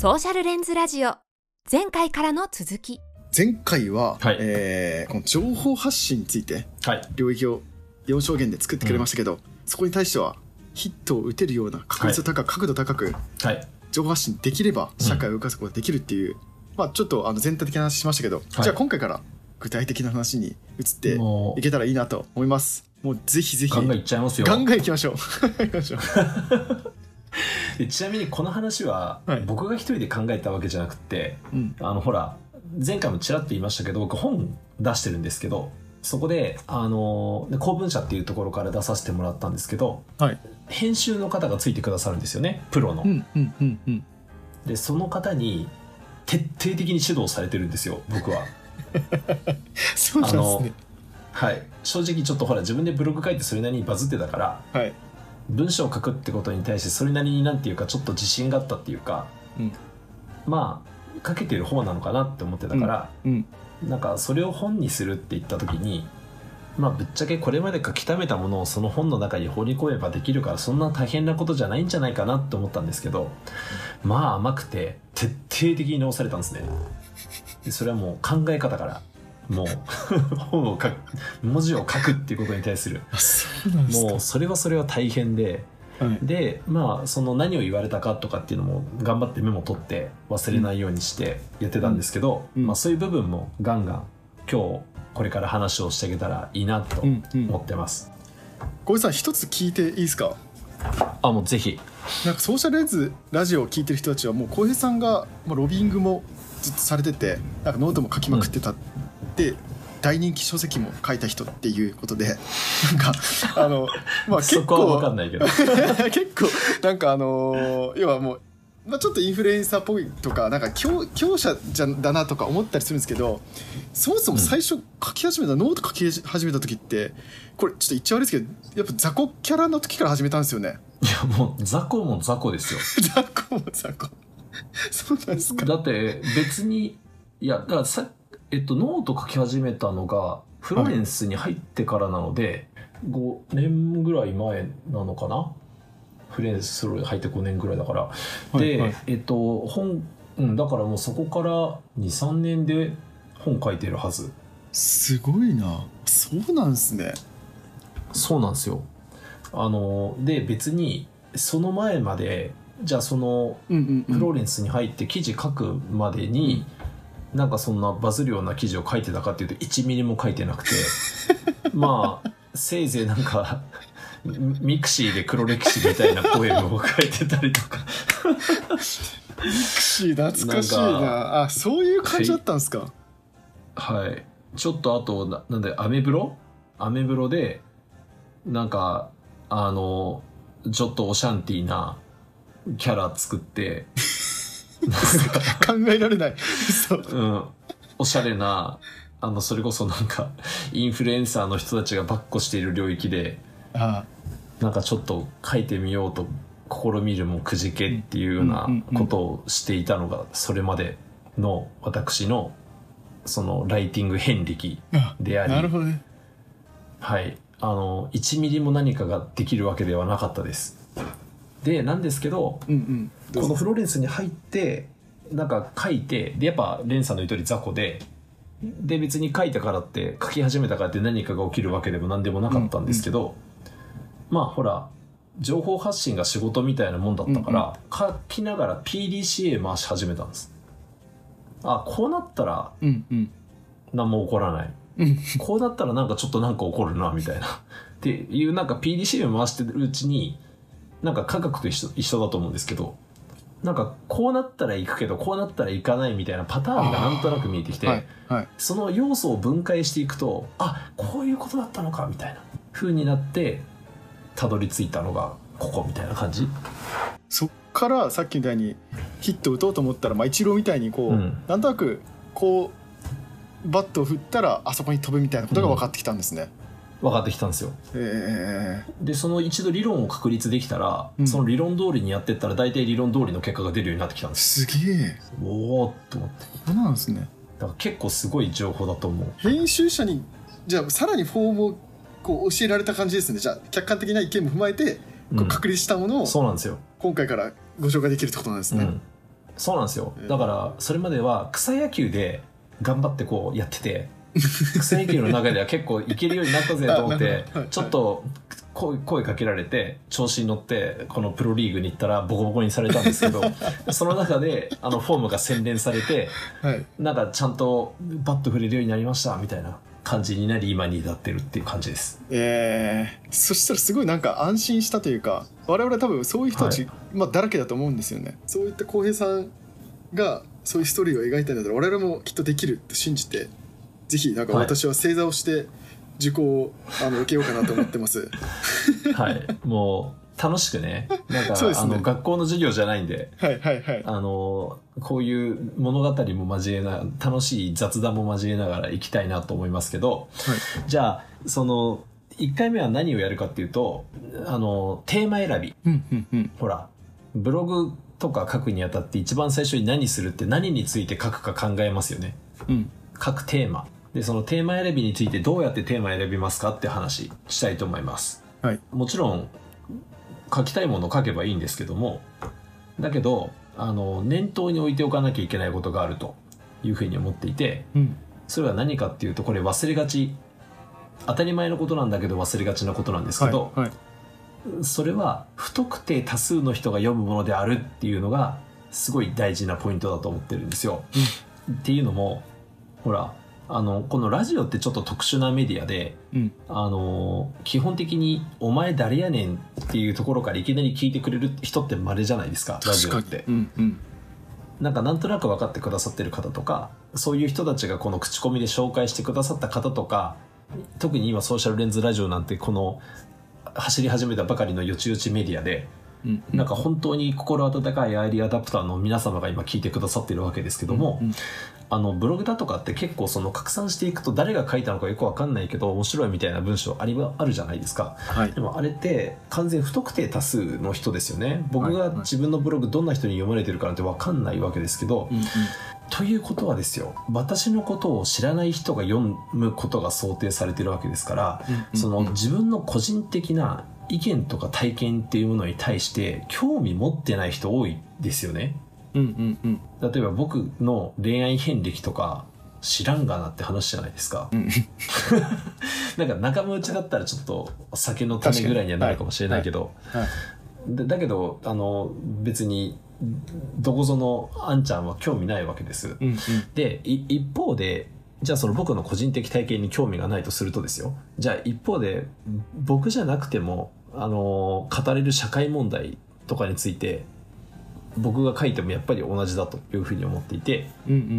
ソーシャルレンズラジオ。前回からの続き。前回は、はい。えーこの情報発信についてはい。領域を4証言で作ってくれましたけど、そこに対してはヒットを打てるような確率高く、角度高くはい。情報発信できれば社会を動かすことができるっていう、まあちょっとあの全体的な話しましたけど、はい。じゃあ今回から具体的な話に移ってもいけたらいいなと思います。もうぜひぜひ。うガンガンいっちゃいますよ。ガンガンいきましょう。行きましょう。でちなみにこの話は、はい。僕が一人で考えたわけじゃなくてうん。あのほら前回もちらっと言いましたけど僕本出してるんですけどそこであので公文社っていうところから出させてもらったんですけどはい。編集の方がついてくださるんですよねプロの、うんうんうんうん。でその方に徹底的に指導されてるんですよ僕は。そうなんですね。はい。正直ちょっとほら自分でブログ書いてそれなりにバズってたからはい文章を書くってことに対してそれなりになんていうかちょっと自信があったっていうか、うん。まあ書けてる方なのかなって思ってたから、うん。なんかそれを本にするって言った時にまあぶっちゃけこれまで書き溜めたものをその本の中に放り込めばできるからそんな大変なことじゃないんじゃないかなって思ったんですけどまあ甘くて徹底的に直されたんですね。でそれはもう考え方からもう本を書く文字を書くっていうことに対する。もうそれはそれは大変で。はい。でまあその何を言われたかとかっていうのも頑張ってメモ取って忘れないようにしてやってたんですけど、うんまあ、そういう部分もガンガン今日これから話をしていけたらいいなと思ってます、小井さん一つ聞いていいですか？あもうぜひ。なんかソーシャルレンズラジオを聞いてる人たちはもう浩平さんがまあロビングもずっとされててなんかノートも書きまくってた、で大人気書籍も書いた人っていうことでなんかあのまあ 結構んないけど。結構なんかあのー要はもう、まあ、ちょっとインフルエンサーっぽいとかなんか強強者じゃだなとか思ったりするんですけどそもそも最初書き始めた、ノート書き始めた時ってこれちょっと言っちゃ悪いですけどやっぱ雑魚キャラの時から始めたんですよね。いやもう雑魚も雑魚ですよ。雑魚も雑魚。そうなんですか。だって別にいやだからさえっとノート書き始めたのがフロレンスに入ってからなので、5年ぐらい前なのかな？フロレンス入って5年ぐらいだから、で、はい。えっと本、うん、だからもうそこから23年で本書いてるはず。すごいな。そうなんですね。そうなんですよ。あので別にその前までじゃあそのうんうん、うん、フローレンスに入って記事書くまでに、なんかそんなバズるような記事を書いてたかっていうと1ミリも書いてなくて まあせいぜいなんか mixi で黒歴史みたいなポエムを書いてたりとか。ミクシー懐かしいな。あそういう感じだったんですか？はい。ちょっとあとななんでアメブロ？アメブロでなんかあのちょっとオシャンティーなキャラ作って 考えられない。そううん、おしゃれなあのそれこそなんかインフルエンサーの人たちがばっこしている領域であなんかちょっと書いてみようと試みるもくじけっていうようなことをしていたのがそれまでの私のそのライティング遍歴あであり。なるほどね。はい。あの1ミリも何かができるわけではなかったですでなんですけどうんうん。どうぞこのフローレンスに入ってなんか書いてでやっぱレンさんの言う通り雑魚でで別に書いたからって書き始めたからって何かが起きるわけでも何でもなかったんですけど、まあほら情報発信が仕事みたいなもんだったから、書きながら PDCA 回し始めたんです。あこうなったらうんうん。何も起こらない。うん。こうなったらなんかちょっとなんか起こるなみたいな。っていうなんか PDCA を回してるうちになんか科学と一緒一緒だと思うんですけどなんかこうなったら行くけどこうなったら行かないみたいなパターンがなんとなく見えてきて、はいはい。その要素を分解していくとあこういうことだったのかみたいな風になってたどり着いたのがここみたいな感じ？そっからさっきみたいにヒット打とうと思ったら、まあ、イチローみたいにこう、うん。なんとなくこうバットを振ったらあそこに飛ぶみたいなことが分かってきたんですね、分かってきたんですよ。えでその一度理論を確立できたら、うん。その理論通りにやってったら大体理論通りの結果が出るようになってきたんー、ですすげえ。おおと思って。そうなんですね。だから結構すごい情報だと思う。編集者にじゃあさらにフォームをこう教えられた感じですね。じゃあ客観的な意見も踏まえてこううん。確立したものをそうなんですよ、今回からご紹介できるってことなんですね、うん、そうなんですよ。えーだからそれまでは草野球で頑張ってこうやってて草野球の中では結構いけるようになったぜと思って ちょっと声声かけられて調子に乗ってこのプロリーグに行ったらボコボコにされたんですけど その中であのフォームが洗練されてはい。なんかちゃんとバット振れるようになりましたみたいな感じになり今に至ってるっていう感じです。えー、そしたらすごいなんか安心したというか我々は多分そういう人たち、はまあ、だらけだと思うんですよね。そういった浩平さんがそういうストーリーを描いたんだったら我々もきっとできるって信じてぜひなんかはい。私は正座をして受講をあの受けようかなと思ってます。はい、もう楽しくね。なんか、ね。あの学校の授業じゃないんで。はいはいはい。あのこういう物語も交えな楽しい雑談も交えながら行きたいなと思いますけど。じゃあその1回目は何をやるかっていうとあのテーマ選び。うんうんうん。ほらブログとか書くにあたって一番最初に何するって何について書くか考えますよね。うん。書くテーマでそのテーマ選びについてどうやってテーマ選びますかって話したいと思います。はい。もちろん書きたいものを書けばいいんですけどもだけどあの念頭に置いておかなきゃいけないことがあるというふうに思っていてうん。それは何かっていうとこれ忘れがち。当たり前のことなんだけど忘れがちなことなんですけど、はいはい。それは不特定多数の人が読むものであるっていうのがすごい大事なポイントだと思ってるんですよ。っていうのもほらあのこのラジオってちょっと特殊なメディアでうん。あの基本的に「お前誰やねん」っていうところからいきなり聞いてくれる人って稀じゃないですかラジオって。うんうん。なんかなんとなく分かってくださってる方とかそういう人たちがこの口コミで紹介してくださった方とか特に今ソーシャルレンズラジオなんてこの走り始めたばかりのよちよちメディアでうんなんか本当に心温かいアイリーアダプターの皆様が今聞いてくださってるわけですけども、うんあのブログだとかって結構その拡散していくと誰が書いたのかよくわかんないけど面白いみたいな文章ありあるじゃないですか。はいでもあれって完全不特定多数の人ですよね。僕がはいはい自分のブログどんな人に読まれてるかなんてわかんないわけですけど、うんうんということはですよ私のことを知らない人が読むことが想定されてるわけですから、うんその自分の個人的な意見とか体験っていうものに対して興味持ってない人多いですよね。うんうんうん。例えば僕の恋愛遍歴とか知らんがなって話じゃないですか。うん。なんか仲間内だったらちょっと酒のためぐらいにはなるかもしれないけど、はいでだけどあの別にどこぞのあんちゃんは興味ないわけです。うんうん。でい一方でじゃあその僕の個人的体験に興味がないとするとですよ。じゃあ一方で僕じゃなくてもあの語れる社会問題とかについて僕が書いてもやっぱり同じだというふうに思っていて、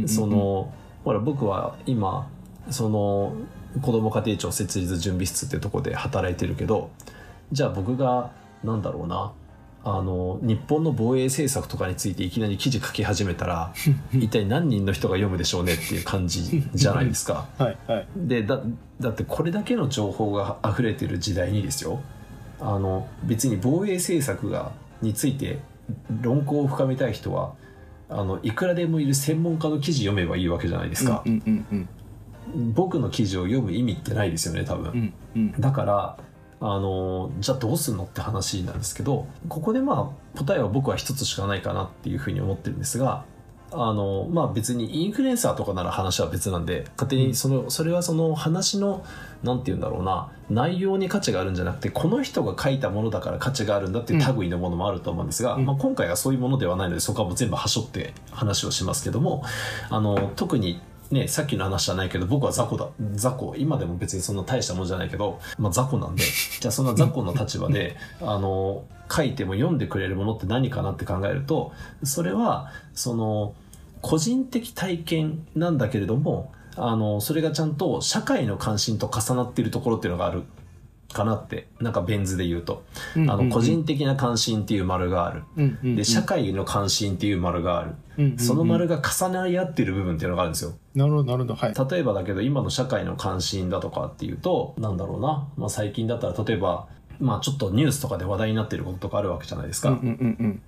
そのほら僕は今その子ども家庭庁設立準備室っていうところで働いてるけどじゃあ僕がなんだろうなあの日本の防衛政策とかについていきなり記事書き始めたら 一体何人の人が読むでしょうねっていう感じじゃないですか。はいはい。でだだってこれだけの情報が溢れてる時代にですよ。あの別に防衛政策がについて論考を深めたい人はあのいくらでもいる専門家の記事読めばいいわけじゃないですか、うんうんうん僕の記事を読む意味ってないですよね多分、うんうん。だからあのじゃあどうすんのって話なんですけどここでまあ答えは僕は一つしかないかなっていうふうに思ってるんですがあのまあ別にインフルエンサーとかなら話は別なんで勝手にそのそれはその話のなんて言うんだろうな内容に価値があるんじゃなくてこの人が書いたものだから価値があるんだっていう類のものもあると思うんですが、うん。まあ、今回はそういうものではないのでそこはもう全部はしょって話をしますけどもあの特にね、さっきの話じゃないけど僕は雑魚だ。雑魚。今でも別にそんな大したものじゃないけど、まあ、雑魚なんで。じゃあそんな雑魚の立場で あの書いても読んでくれるものって何かなって考えるとそれはその個人的体験なんだけれどもあのそれがちゃんと社会の関心と重なっているところっていうのがあるかなってなんかベン図で言うと、うんあの個人的な関心っていう丸がある。うんうん。で社会の関心っていう丸がある、うんうんうん。その丸が重なり合ってる部分っていうのがあるんですよ。なるほどなるほど。はい。例えばだけど今の社会の関心だとかっていうとなんだろうな、まあ、最近だったら例えばまあちょっとニュースとかで話題になってることとかあるわけじゃないですか、うんうんうんうん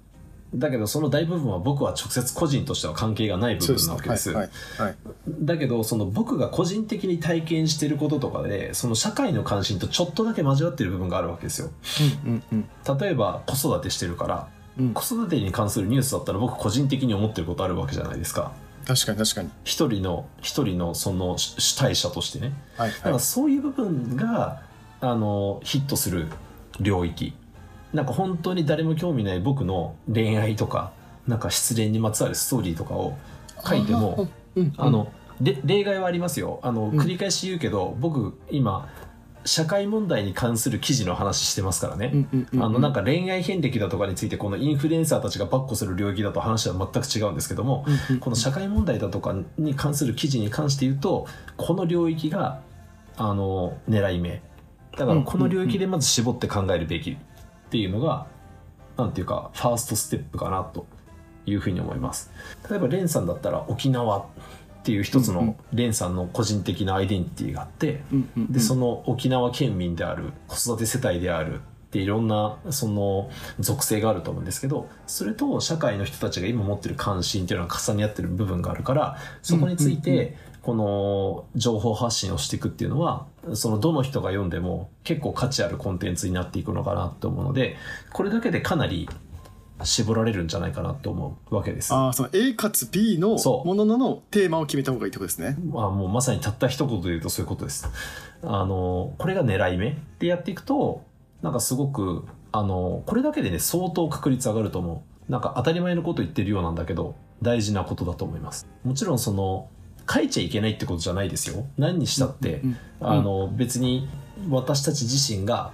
だけどその大部分は僕は直接個人としては関係がない部分なわけです。はいはいはい。だけどその僕が個人的に体験してることとかでその社会の関心とちょっとだけ交わってる部分があるわけですよ。うんうんうん。例えば子育てしてるからうん。子育てに関するニュースだったら僕個人的に思ってることあるわけじゃないですか。確かに確かに。一人の一人のその主主体者としてね。はいだからはいそういう部分があのヒットする領域なんか本当に誰も興味ない僕の恋愛とかなんか失恋にまつわるストーリーとかを書いてもうんあので例外はありますよ。あのうん。繰り返し言うけど、僕今社会問題に関する記事の話してますからね、あのなんか恋愛遍歴だとかについてこのインフルエンサーたちが跋扈する領域だと話は全く違うんですけども、この社会問題だとかに関する記事に関して言うとこの領域があの狙い目。だからこの領域でまず絞って考えるべきっていうのがなんていうかファーストステップかなというふうに思います。例えばレンさんだったら沖縄っていう一つのレンさんの個人的なアイデンティティがあって、うんうんうん。でその沖縄県民である子育て世帯であるっていろんなその属性があると思うんですけどそれと社会の人たちが今持ってる関心っていうのが重ね合ってる部分があるからそこについてこの情報発信をしていくっていうのはそのどの人が読んでも結構価値あるコンテンツになっていくのかなと思うのでこれだけでかなり絞られるんじゃないかなと思うわけです。ああその A かつ B のものののテーマを決めた方がいいってことですねまあ、もうまさにたった一言で言うとそういうことです。あの、これが狙い目でやっていくと、なんかすごく、あの、これだけでね、相当確率上がると思う。なんか当たり前のこと言ってるようなんだけど、大事なことだと思います。もちろんその、書いちゃいけないってことじゃないですよ。何にしたって、うんあの、別に私たち自身が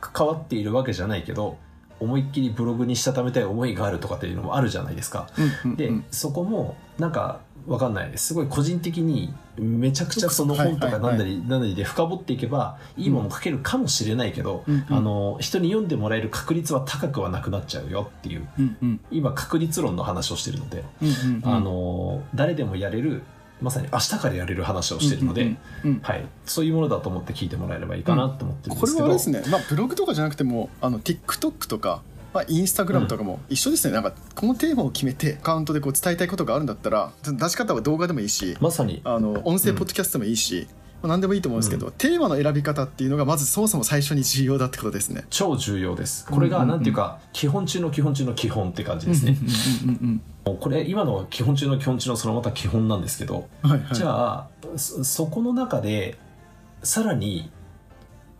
関わっているわけじゃないけど、思いっきりブログにしたためたい思いがあるとかっていうのもあるじゃないですか。で、うんそこもなんかわかんないす。ごい個人的にめちゃくちゃその本とかなんだりなんだりで深掘っていけばいいもの書けるかもしれないけど、うんうんあの人に読んでもらえる確率は高くはなくなっちゃうよっていう。うんうん。今確率論の話をしてるので、あの誰でもやれるまさに明日からやれる話をしてるので、うんうんうんはい、そういうものだと思って聞いてもらえればいいかなと思ってるんでこれすけど、はあれですね、まあ、ブログとかじゃなくてもあの TikTok とか、まあ、インスタグラムとかも一緒ですね、なんかこのテーマを決めてアカウントでこう伝えたいことがあるんだったら出し方は動画でもいいしまさに。あの音声ポッドキャストでもいいし、まあ、何でもいいと思うんですけど、テーマの選び方っていうのがまずそもそも最初に重要だってことですね。超重要です。これがなんていうか、基本中の基本中の基本って感じですね、これ今のは基本中の基本中のそのまた基本なんですけど、うんはいはい、じゃあそそこの中でさらに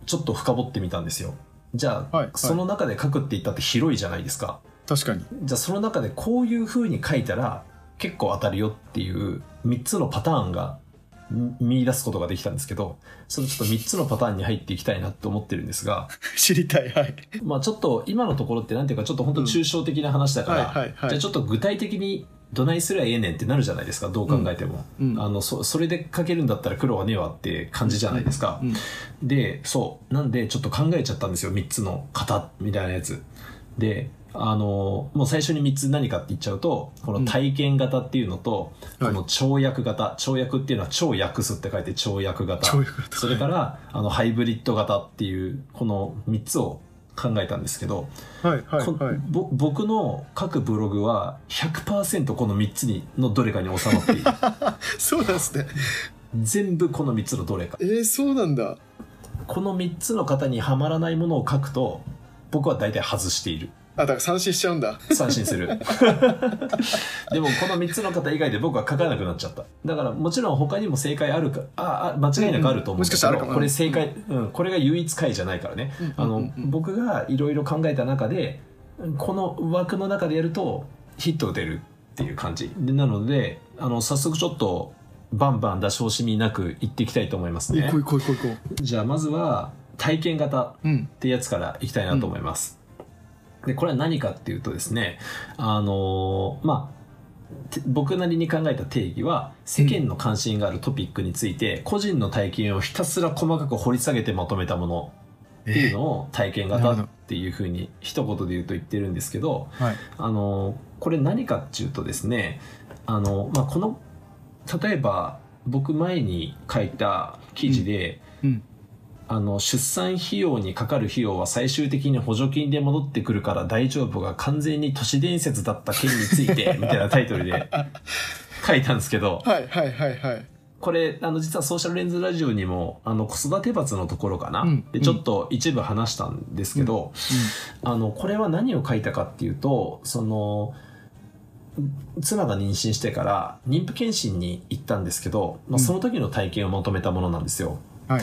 ちょっと深掘ってみたんですよ。じゃあ、はいはい。その中で書くって言ったって広いじゃないですか。確かに。じゃあその中でこういう風に書いたら結構当たるよっていう3つのパターンがみ見出すことができたんですけどそのちょっと3つのパターンに入っていきたいなと思ってるんですが 知りたいはい。まあちょっと今のところってなんていうかちょっと本当抽象的な話だから、じゃあちょっと具体的にどないすりゃええねんってなるじゃないですかどう考えても、うんうん。あのそそれで書けるんだったら苦労はねえわって感じじゃないですか、うんでそう。なんでちょっと考えちゃったんですよ3つの型みたいなやつであのもう最初に3つ何かって言っちゃうとこの体験型っていうのと、うんこの跳躍型。跳躍っていうのは超訳すって書いて跳躍型。それからあのハイブリッド型っていうこの3つを考えたんですけど、はいはいこはい。ぼ僕の書くブログは100%この3つにのどれかに収まっている。そうなんですね。全部この3つのどれか。えー、そうなんだ。この3つの型にはまらないものを書くと僕は大体外している。あだから三振しちゃうんだ。三振する。でもこの3つの型以外で僕は書かなくなっちゃった。だからもちろん他にも正解あるかああ間違いなくあると思うんだけうんもしかしたらあるかも。どこれ正解、うん、これが唯一解じゃないからね。あのうんうん。うん僕がいろいろ考えた中でこの枠の中でやるとヒット打てるっていう感じ。でなのであの早速ちょっとバンバン出し惜しみなくいっていきたいと思いますね。じゃあまずは体験型ううん。ってやつからいきたいなと思います。でこれは何かっていうとですねあのーまあて僕なりに考えた定義は世間の関心があるトピックについて、個人の体験をひたすら細かく掘り下げてまとめたものっていうのを体験型っていうふうに一言で言うと言ってるんですけどはい。あのこれ何かっていうとですねあの、まあ、この例えば僕前に書いた記事で、うんあの出産費用にかかる費用は最終的に補助金で戻ってくるから大丈夫が完全に都市伝説だった件について みたいなタイトルで書いたんですけど。はいはいはいはい。これあの実はソーシャルレンズラジオにもあの子育て罰のところかな、うんでちょっと一部話したんですけど、あのこれは何を書いたかっていうとその妻が妊娠してから妊婦検診に行ったんですけど、まあ、うん。その時の体験をまとめたものなんですよ。はい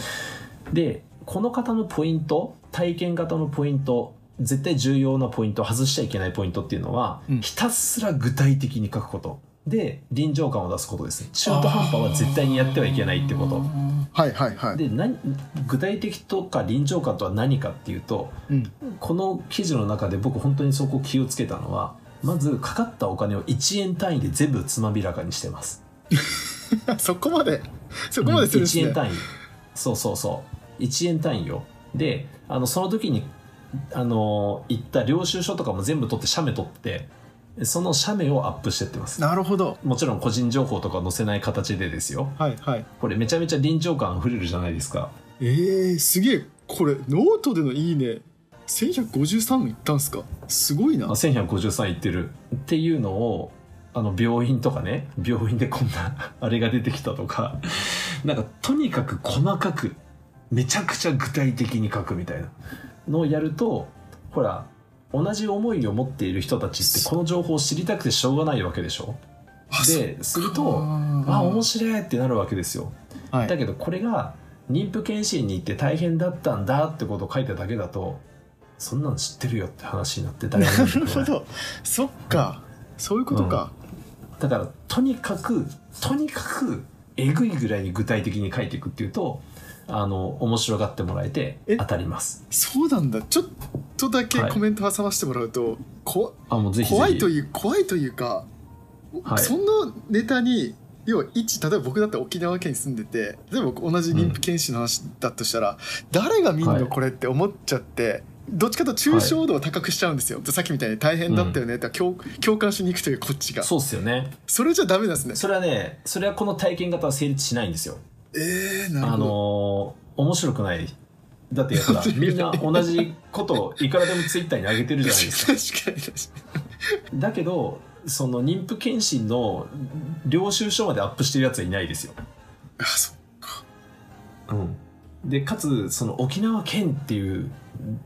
でこの方のポイント体験型のポイント絶対重要なポイント外しちゃいけないポイントっていうのは、うん。ひたすら具体的に書くこと。で臨場感を出すことです。ね中途半端は絶対にやってはいけないってこと。はいはいはい。で何具体的とか臨場感とは何かっていうとうん。この記事の中で僕本当にそこ気をつけたのはまずかかったお金を1円単位で全部つまびらかにしてます。そこまでそこまでするんです1ね円単位。そうそうそう1円単位よ。であのその時にあの行った領収書とかも全部取って写メ取ってその写メをアップしてってます。なるほど。もちろん個人情報とか載せない形でですよ。はいはい。これめちゃめちゃ臨場感あふれるじゃないですか。えー、すげえ。これノートでのいいね。1153いったんすか？すごいな。あ1153いってる。っていうのをあの病院とかね。病院でこんなあれが出てきたとか。なんかとにかく細かくめちゃくちゃ具体的に書くみたいなのをやるとほら同じ思いを持っている人たちってこの情報を知りたくてしょうがないわけでしょ？あでするとあ面白いってなるわけですよ。はい。だけどこれが妊婦検診に行って大変だったんだってことを書いただけだとそんなの知ってるよって話になって誰もなるほど。そっか。そういうことか、だからとにかくとにかくえぐいぐらいに具体的に書いていくっていうとあの面白がってもらえてえ？当たります。そうなんだ。ちょっとだけはい。コメント挟ませてもらうと、こあもうぜひぜひ。怖いという怖いというか、はい。そのネタに要は一例えば僕だって沖縄県に住んでて例えば同じ妊婦検診の話だとしたら、誰が見んはい。のこれって思っちゃって、どっちかと抽象度を高くしちゃうんですよ、さっきみたいに大変だったよねって共共感しに行くというこっちが。そそうっすよね。れじゃダメなんですね。それはねそれはこの体験型は成立しないんですよえー、なるあほど、のー面白くない。だってほらみんな同じことをいくらでもツイッターに上げてるじゃないですか。確かに確かだけどその妊婦検診の領収書までアップしてるやつはいないですよ。にあそうん、でかつその沖縄県っていう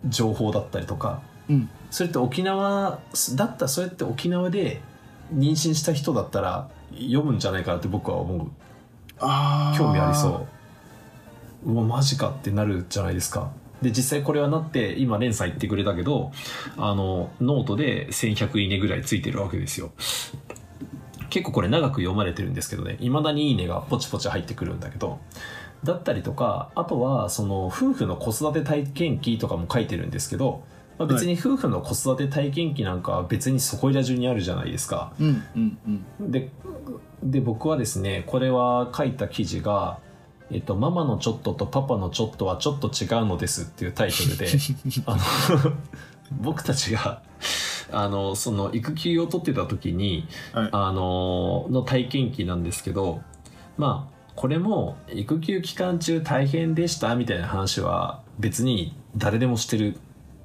情報だったりとかうん。それって沖縄だったらそうやって沖縄で妊娠した人だったら読むんじゃないかなって僕は思う興味ありそう。うわマジかってなるじゃないですか。で実際これはなって今レンさん言ってくれたけどあのノートで1100いいねぐらいついてるわけですよ。結構これ長く読まれてるんですけどね。いまだにいいねがポチポチ入ってくるんだけど。だったりとかあとはその夫婦の子育て体験記とかも書いてるんですけど、まあ、別に夫婦の子育て体験記なんかは別にそこいら中にあるじゃないですか。うんうんうん。でで僕はですねこれは書いた記事が「えっと、ママのちょっととパパのちょっとはちょっと違うのです」っていうタイトルで あの 僕たちがあのその育休を取ってた時にはい。あのの体験記なんですけどまあこれも育休期間中大変でしたみたいな話は別に誰でもしてる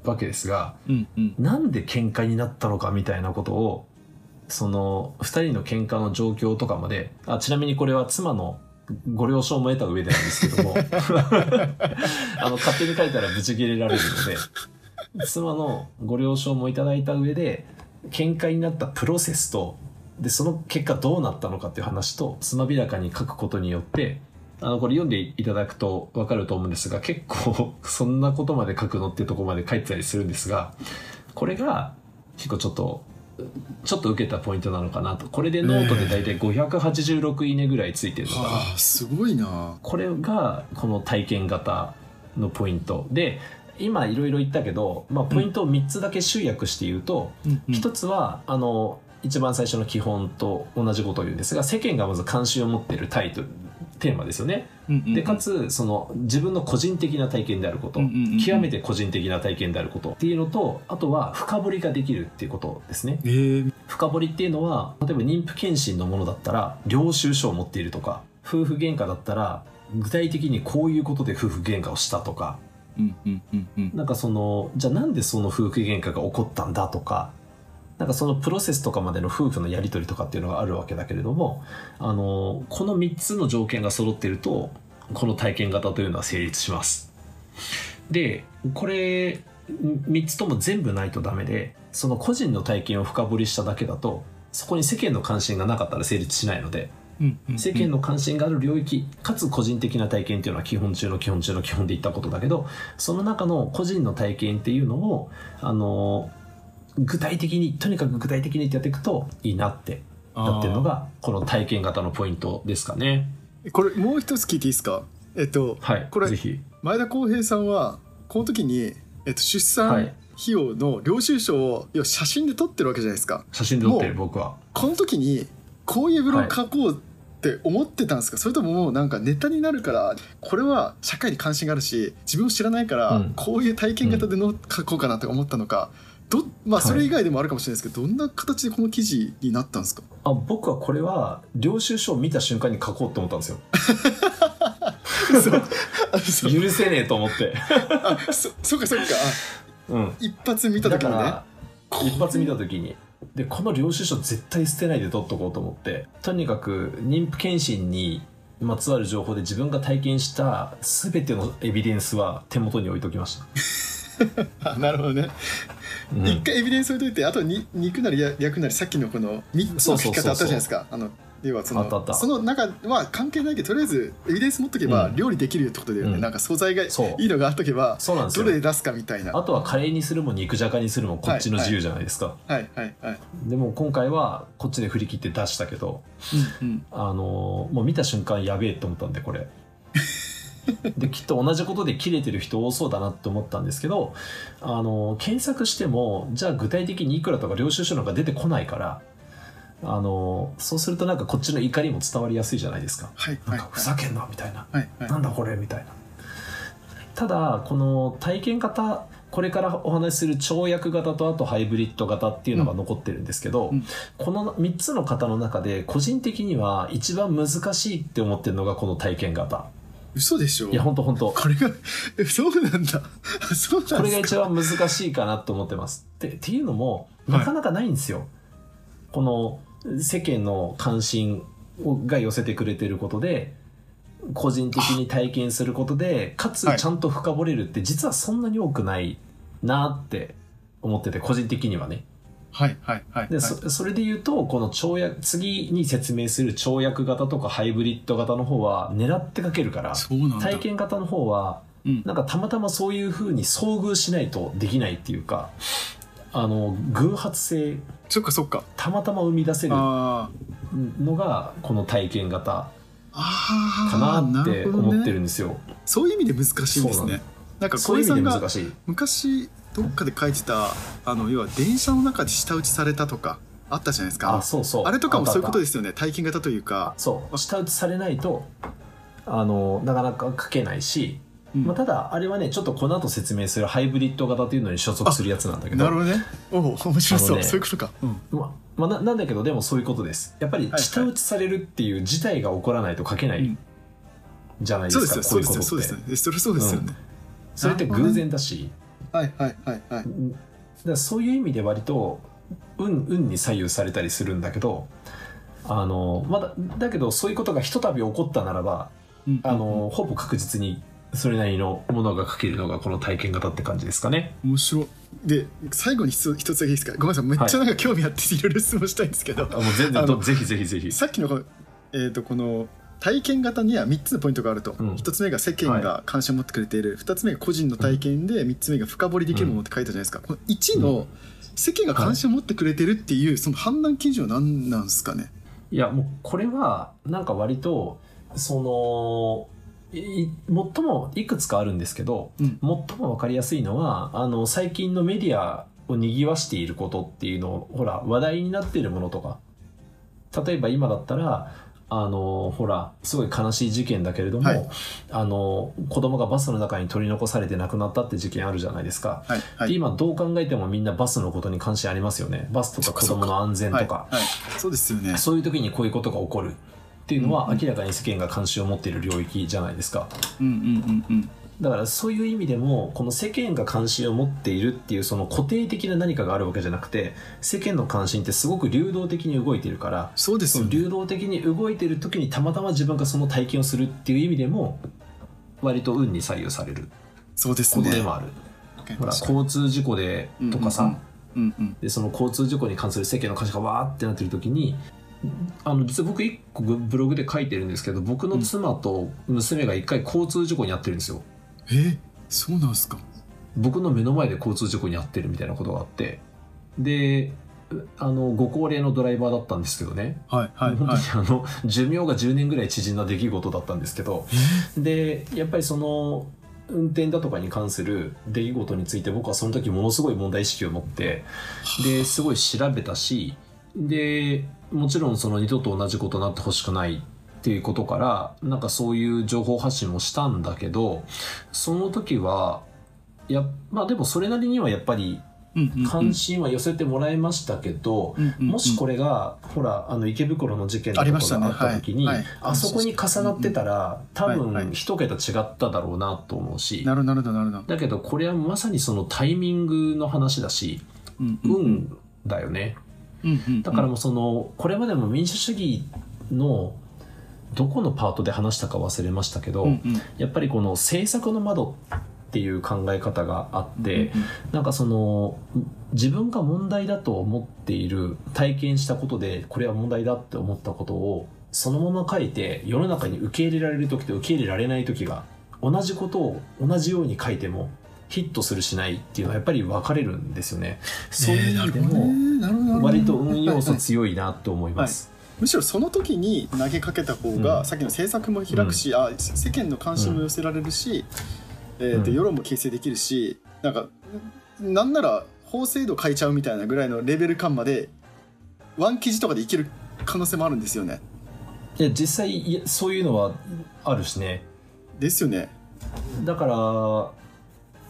わけですがうんうん。なんで喧嘩になったのかみたいなことをその2人の喧嘩の状況とかまであちなみにこれは妻のご了承も得た上でなんですけども あの勝手に書いたらブチ切れられるので妻のご了承もいただいた上で喧嘩になったプロセスとでその結果どうなったのかっていう話とつまびらかに書くことによってあのこれ読んでいただくと分かると思うんですが結構 そんなことまで書くのっていうところまで書いてたりするんですがこれが結構ちょっとちょっと受けたポイントなのかなと。これでノートで大体586いいねぐらいついてるのかな、はあすごいな。これがこの体験型のポイント。で今いろいろ言ったけど、まあ、ポイントを3つだけ集約して言うと、一つはあの一番最初の基本と同じことを言うんですが世間がまず関心を持っているタイトルテーマですよね。でかつその自分の個人的な体験であること、うんうんうんうん。極めて個人的な体験であること。っていうのとあとは深掘りができるっていうことですね。えー、深掘りっていうのは例えば妊婦検診のものだったら領収書を持っているとか夫婦喧嘩だったら具体的にこういうことで夫婦喧嘩をしたとか。うんうんうんうん。なんかそのじゃあなんでその夫婦喧嘩が起こったんだとかなんかそのプロセスとかまでの夫婦のやり取りとかっていうのがあるわけだけれどもあのこの3つの条件が揃っているとこの体験型というのは成立します。でこれ3つとも全部ないとダメでその個人の体験を深掘りしただけだとそこに世間の関心がなかったら成立しないのでうんうん。世間の関心がある領域かつ個人的な体験っていうのは基本中の基本中の基本で言ったことだけどその中の個人の体験っていうのをあの具体的にとにかく具体的にってやっていくといいなってなってるのがこの体験型のポイントですかね。これもう一つ聞いていいですか？えっとはいこれ前田浩平さんはこの時に、えっと、出産はい。費用の領収書を要は写真で撮ってるわけじゃないですか。写真で撮ってるも僕は。この時にこういうブログ書こうって思ってたんですか、それとももうなんかネタになるからこれは社会に関心があるし自分を知らないから、うん。こういう体験型での書こうかなとか思ったのかどまあはい。それ以外でもあるかもしれないですけど、どんな形でこの記事になったんですか？あ僕はこれは領収書を見た瞬間に書こうって思ったんですよ。許せねえと思って。あそそうかそうか。あうん。一発見ただ時にね。一発見た時に。でこの領収書絶対捨てないで取っとこうと思って。とにかく妊婦検診にまつわる情報で自分が体験した全てのエビデンスは手元に置いときました、あなるほどね、うん。一回エビデンス置いといてあとに肉なりくなりさっきのこの3つの書き方あったじゃないですか。あの要はそのその中は関係ないけどとりあえずエビデンス持っとけばうん。料理できるよってことだよね、うん。なんか素材がいいのがあっとけばどれで出すかみたいな。はあとはカレーにするも肉じゃがにするもこっちの自由じゃないですか、いはいはい。でも今回はこっちで振り切って出したけどうんうん。あのもう見た瞬間やべえと思ったんでこれ できっと同じことで切れてる人多そうだなって思ったんですけどあの検索してもじゃあ具体的にいくらとか領収書なんか出てこないからあのそうするとなんかこっちの怒りも伝わりやすいじゃないですか。はいはいなんかふざけんなみたいな。はいはい。なんだこれみたいな。ただこの体験型これからお話しする跳躍型とあとハイブリッド型っていうのが残ってるんですけど、うん。この3つの型の中で個人的には一番難しいって思ってるのがこの体験型嘘でしょ？いやほんとほんとこれがえそうなんだ。そうなんこれが一番難しいかなと思ってます。ってっていうのもはい。なかなかないんですよ、この世間の関心をが寄せてくれてることで個人的に体験することでかつはい。ちゃんと深掘れるって実はそんなに多くないなって思ってて個人的にはねはいはいはいで、はい。そそれで言うとこの跳躍次に説明する跳躍型とかハイブリッド型の方は狙ってかけるから体験型の方はうん。なんかたまたまそういう風に遭遇しないとできないっていうかあの偶発性そっかそっか。たまたま生み出せるあのがこの体験型かーなって思ってるるんですよ。そういう意味で難しいんですね。なんかそういう意小井さんが味で難しい。昔どっかで書いてたあの要は電車の中で舌打ちされたとかあったじゃないですか。あそうそう。あれとかもそういうことでですよね。体験型というか、そう。舌打ちされないとあのなかなか書けないし、うん。まあ、ただあれはねちょっとこの後説明するハイブリッド型っていうのに所属するやつなんだけど。なるほどね。おお面白そう、ねそういうことか、うん、ままあ、ななんだけどでもそういうことです。やっぱりはい舌打ちされるっていう事態が起こらないと書けないうん。じゃないでそうですすか、よそうですこういうことって。よそうですよ。ねそれそうですよね、それって偶然だし、はいはいはいはい。だそういう意味で割と運運に左右されたりするんだけどあのまだだけどそういうことがひとたび起こったならばうん。あのほぼ確実にそれなりのものが書けるのがこの体験型って感じですかね。面白い。で最後に一つ一つだけいいですか？ごめんなさい。めっちゃなんか興味あっていろいろ質問したいんですけど、あもう全然ぜひぜひぜひ。さっきのこの,、えー、とこの体験型には3つのポイントがあると、うん。1つ目が世間が関心を持ってくれている、2つ目が個人の体験で3つ目が深掘りできるものって書いたじゃないですか、この1の世間が関心を持ってくれてるっていうその判断基準は何なんですかね？いやもうこれはなんか割とそのい最もいくつかあるんですけど、うん。最も分かりやすいのはあの最近のメディアを賑わしていることっていうのをほら話題になっているものとか。例えば今だったらあのほらすごい悲しい事件だけれども、はいあの子供がバスの中に取り残されて亡くなったって事件あるじゃないですか。はいはいで今どう考えてもみんなバスのことに関心ありますよね。バスとか子供の安全とか。そうですよねそういう時にこういうことが起こるっていうのは明らかに世間が関心を持っている領域じゃないですか。うんうんうんうんだからそういう意味でもこの世間が関心を持っているっていうその固定的な何かがあるわけじゃなくて世間の関心ってすごく流動的に動いているからそうですよね。流動的に動いている時にたまたま自分がその体験をするっていう意味でも割と運に左右される。そうですね。ことでもある、ほら交通事故でとかさ、うんうんうん。でその交通事故に関する世間の関心がわーってなってる時にあの実は僕一個ブログで書いてるんですけど僕の妻と娘が一回交通事故に遭ってるんですよえーそうなんですか？僕の目の前で交通事故に遭ってるみたいなことがあって。であのご高齢のドライバーだったんですけどね、はいはい本当はいにあの寿命が10年ぐらい縮んだ出来事だったんですけど。でやっぱりその運転だとかに関する出来事について僕はその時ものすごい問題意識を持ってですごい調べたしでもちろんその二度と同じことになってほしくないっていうことからなんかそういう情報発信もしたんだけどその時はやまあでもそれなりにはやっぱりうんうんうん。関心は寄せてもらいましたけど、うんうんうん。もしこれが、ほら、あの、池袋の事件のありまことがあった時に、はい。はい。あそこに重なってたら、多はいはい。分一桁違っただろうなと思うし、なるほどなるほどなるほど。だけどこれはまさにそのタイミングの話だし、うんうんうん。運だよね。うんうん。だからもうその、これまでも民主主義の、どこのパートで話したか忘れましたけど、うんうんやっぱりこの政策の窓っていう考え方があって、うんうんなんかその自分が問題だと思っている体験したことでこれは問題だって思ったことをそのまま書いて世の中に受け入れられる時と受け入れられない時が同じことを同じように書いてもヒットするしないっていうのはやっぱり分かれるんですよね。そういう意味でも割と運要素強いなと思います。むしろその時に投げかけた方が、うんさっきの政策も開くし、あ世間の関心も寄せられるし、えーでうん世論も形成できるしなんかなんなら法制度変えちゃうみたいなぐらいのレベル感までワン記事とかでいける可能性もあるんですよね。いや実際いやそういうのはあるしね。ですよね。だから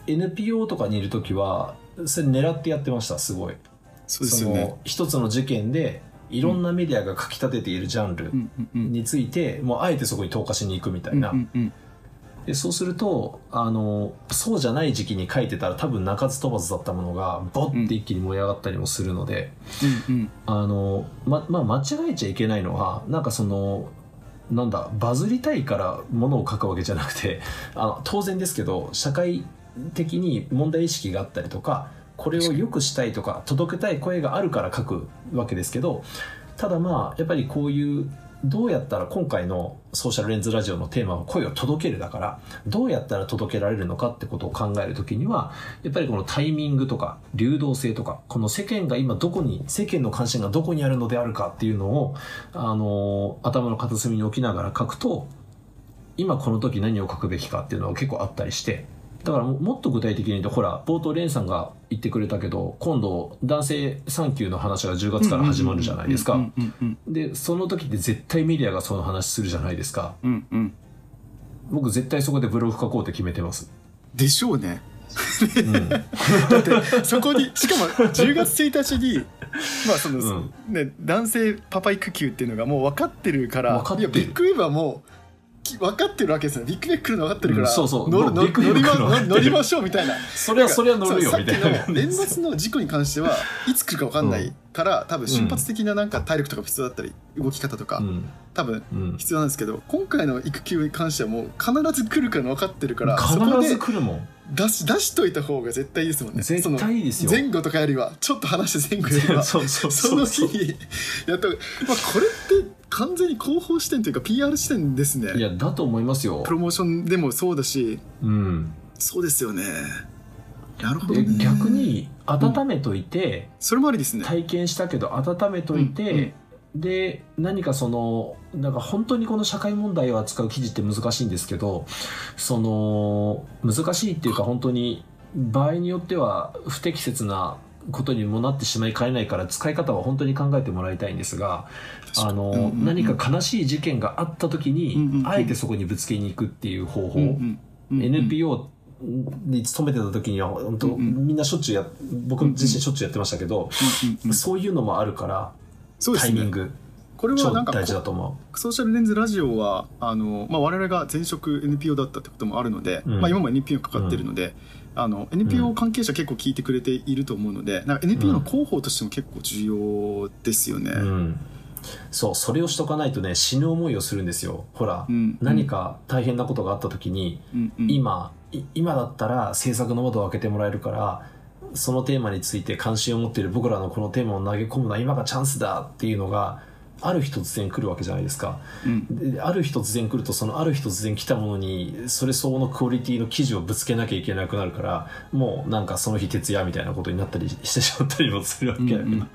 NPO とかにいる時はそれ狙ってやってましたすごい。そうですよね。の一つの事件でいろんなメディアが書き立てているジャンルについて、もうあえてそこに投下しに行くみたいな、でそうするとあのそうじゃない時期に書いてたら多分鳴かず飛ばずだったものがボッて一気に燃え上がったりもするので、うんうん。あのままあ、間違えちゃいけないのはなんかそのなんだバズりたいからものを書くわけじゃなくてあの当然ですけど社会的に問題意識があったりとかこれを良くしたいとか届けたい声があるから書くわけですけどただまあやっぱりこういうどうやったら今回のソーシャルレンズラジオのテーマは声を届けるだからどうやったら届けられるのかってことを考えるときにはやっぱりこのタイミングとか流動性とかこの世間が今どこに世間の関心がどこにあるのであるかっていうのをあの頭の片隅に置きながら書くと今この時何を書くべきかっていうのが結構あったりしてだからももっと具体的に言うとほら冒頭レンさんが言ってくれたけど今度男性産休の話が10月から始まるじゃないですか。でその時って絶対メディアがその話するじゃないですか。うんうん。僕絶対そこでブログ書こうって決めてます、でしょうね。うん、だってそこにしかも10月1日にまあその、うん。ね男性パパ育休っていうのがもう分かってるから分かいやビッグウェーブはもうき分かってるわけですよビッグウェーブ来るの分かってるから、うんそうそう。乗る乗乗りま乗りましょうみたいな。それはそれは乗るよみたいな。さっきの年末の事故に関してはいつ来るか分かんないから、多分瞬発的ななんか体力とか必要だったり動き方とか、うん。多分うん。必要なんですけど今回の育休に関してはもう必ず来るから分かってるから必ずで来るもん。出し出しといた方が絶対いいですもんね。絶対いいですよ。前後とかよりはちょっと話して前後よりは。そうそうそそう。そうの日にやった方がまあこれって完全に広報視点というか PR 視点ですね。いやだと思いますよ。プ、ロモーションでもそうだし。うん、そうですよね。なるほどでね逆に温めといて、それもありですね。体験したけど温めといて、うんうん。で何かそのなんか本当にこの社会問題を扱う記事って難しいんですけどその難しいっていうか本当に場合によっては不適切なことにもなってしまいかねないから使い方は本当に考えてもらいたいんですがあの、うんうんうん。何か悲しい事件があった時に、うんうんうん。あえてそこにぶつけに行くっていう方法、うんうんうん NPO に勤めてた時には本当、うんうん。みんなしょっちゅうや僕自身しょっちゅうやってましたけど、うんうんうん。そういうのもあるから、ね。タイミングこれは超なんかこ大事だと思ソーシャルレンズラジオはあの、まあ、我々が前職 NPO だったってこともあるので、うん。まあ、今も NPO かかってるので、あの NPO 関係者結構聞いてくれていると思うのでなんか NPO の広報としても結構重要ですよね。う、うん、そうそれをしとかないとね死ぬ思いをするんですよ。ほら、うん何か大変なことがあった時に、うんうん。今い今だったら制作の窓を開けてもらえるからそのテーマについて関心を持っている僕らのこのテーマを投げ込むのは今がチャンスだっていうのがある日突然来るわけじゃないですか。うん。である日突然来るとそのある日突然来たものにそれ相応のクオリティの記事をぶつけなきゃいけなくなるからもうなんかその日徹夜みたいなことになったりしてしまったりもするわけ。だけど、うんうんうん。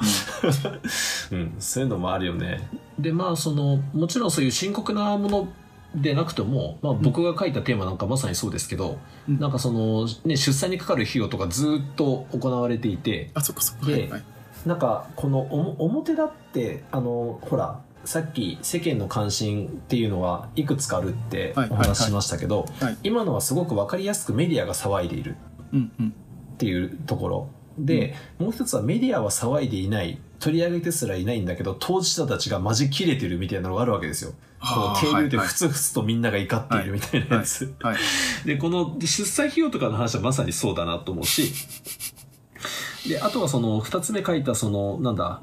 うん、そういうのもあるよね。でまあそのもちろんそういう深刻なものでなくても、まあ、僕が書いたテーマなんかまさにそうですけど、うん。なんかその、ね、出産にかかる費用とかずっと行われていてあそっかそっか、ではいはいなんかこのおも表だってあのほらさっき世間の関心っていうのはいくつかあるってはいお話ししましたけど、はい。今のはすごく分かりやすくメディアが騒いでいるうんうん。っていうところ。で、もう一つはメディアは騒いでいない取り上げてすらいないんだけど当事者たちがマジ切れてるみたいなのがあるわけですよ。このあー定流ではいふつふつとみんなが怒っているみたいなやつ。はい。でこの出産費用とかの話はまさにそうだなと思うしであとはその2つ目書いたそのなんだ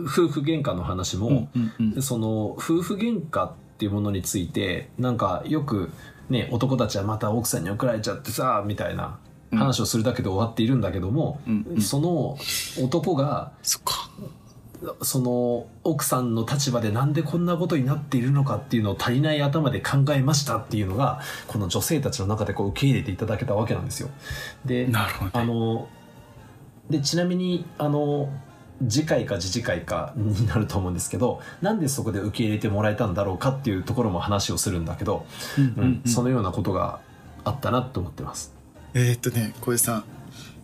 夫婦喧嘩の話も、うんうんうん。その夫婦喧嘩っていうものについてなんかよくね男たちはまた奥さんに怒られちゃってさみたいな話をするだけで終わっているんだけども、うんうん。その男がその奥さんの立場でなんでこんなことになっているのかっていうのを足りない頭で考えましたっていうのがこの女性たちの中でこう受け入れていただけたわけなんですよ。でなるほどね。あのでちなみにあの次回か次次回かになると思うんですけどなんでそこで受け入れてもらえたんだろうかっていうところも話をするんだけど、うんうんうんうん。そのようなことがあったなと思ってます。えーっとね小江さん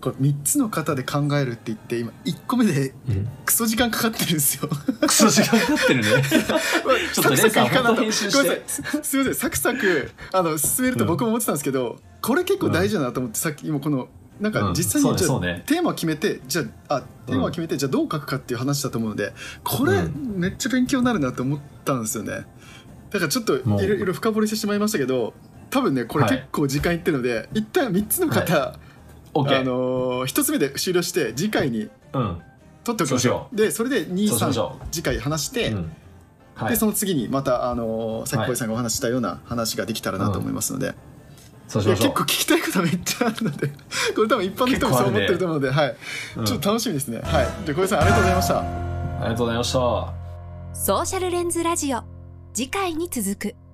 これ3つの型で考えるって言って今1個目でうん、クソ時間かかってるんですよ。クソ時間かかってるね。ちょっとレイさんサクサクいかなと。本当編集して。ごめんなさい。すすみませんサクサクあの進めると僕も思ってたんですけど、これ結構大事だなと思ってさっき今このなんかうん実際にうねそうね。テーマを決めてじゃああテーマを決めて、じゃあどう書くかっていう話だと思うのでこれ、うめっちゃ勉強になるなと思ったんですよね。だからちょっといろいろ深掘りしてしまいましたけど多分ねこれはい。結構時間いってるので、一旦3つの方、OK、あのー、1つ目で終了して次回にうん。取っておきましょう。でそれでそうしまし23ょ次回話して、うん。はい。でその次にまたあのさっき小井さんがお話ししたような話ができたらなと思いますので、いやそうしましょう。結構聞きたいことめっちゃあるので。これ多分一般の人もそう思ってると思うので、はい、うん。ちょっと楽しみですね。はい。で小井さんありがとうございました。ありがとうございました。ソーシャルレンズラジオ。次回に続く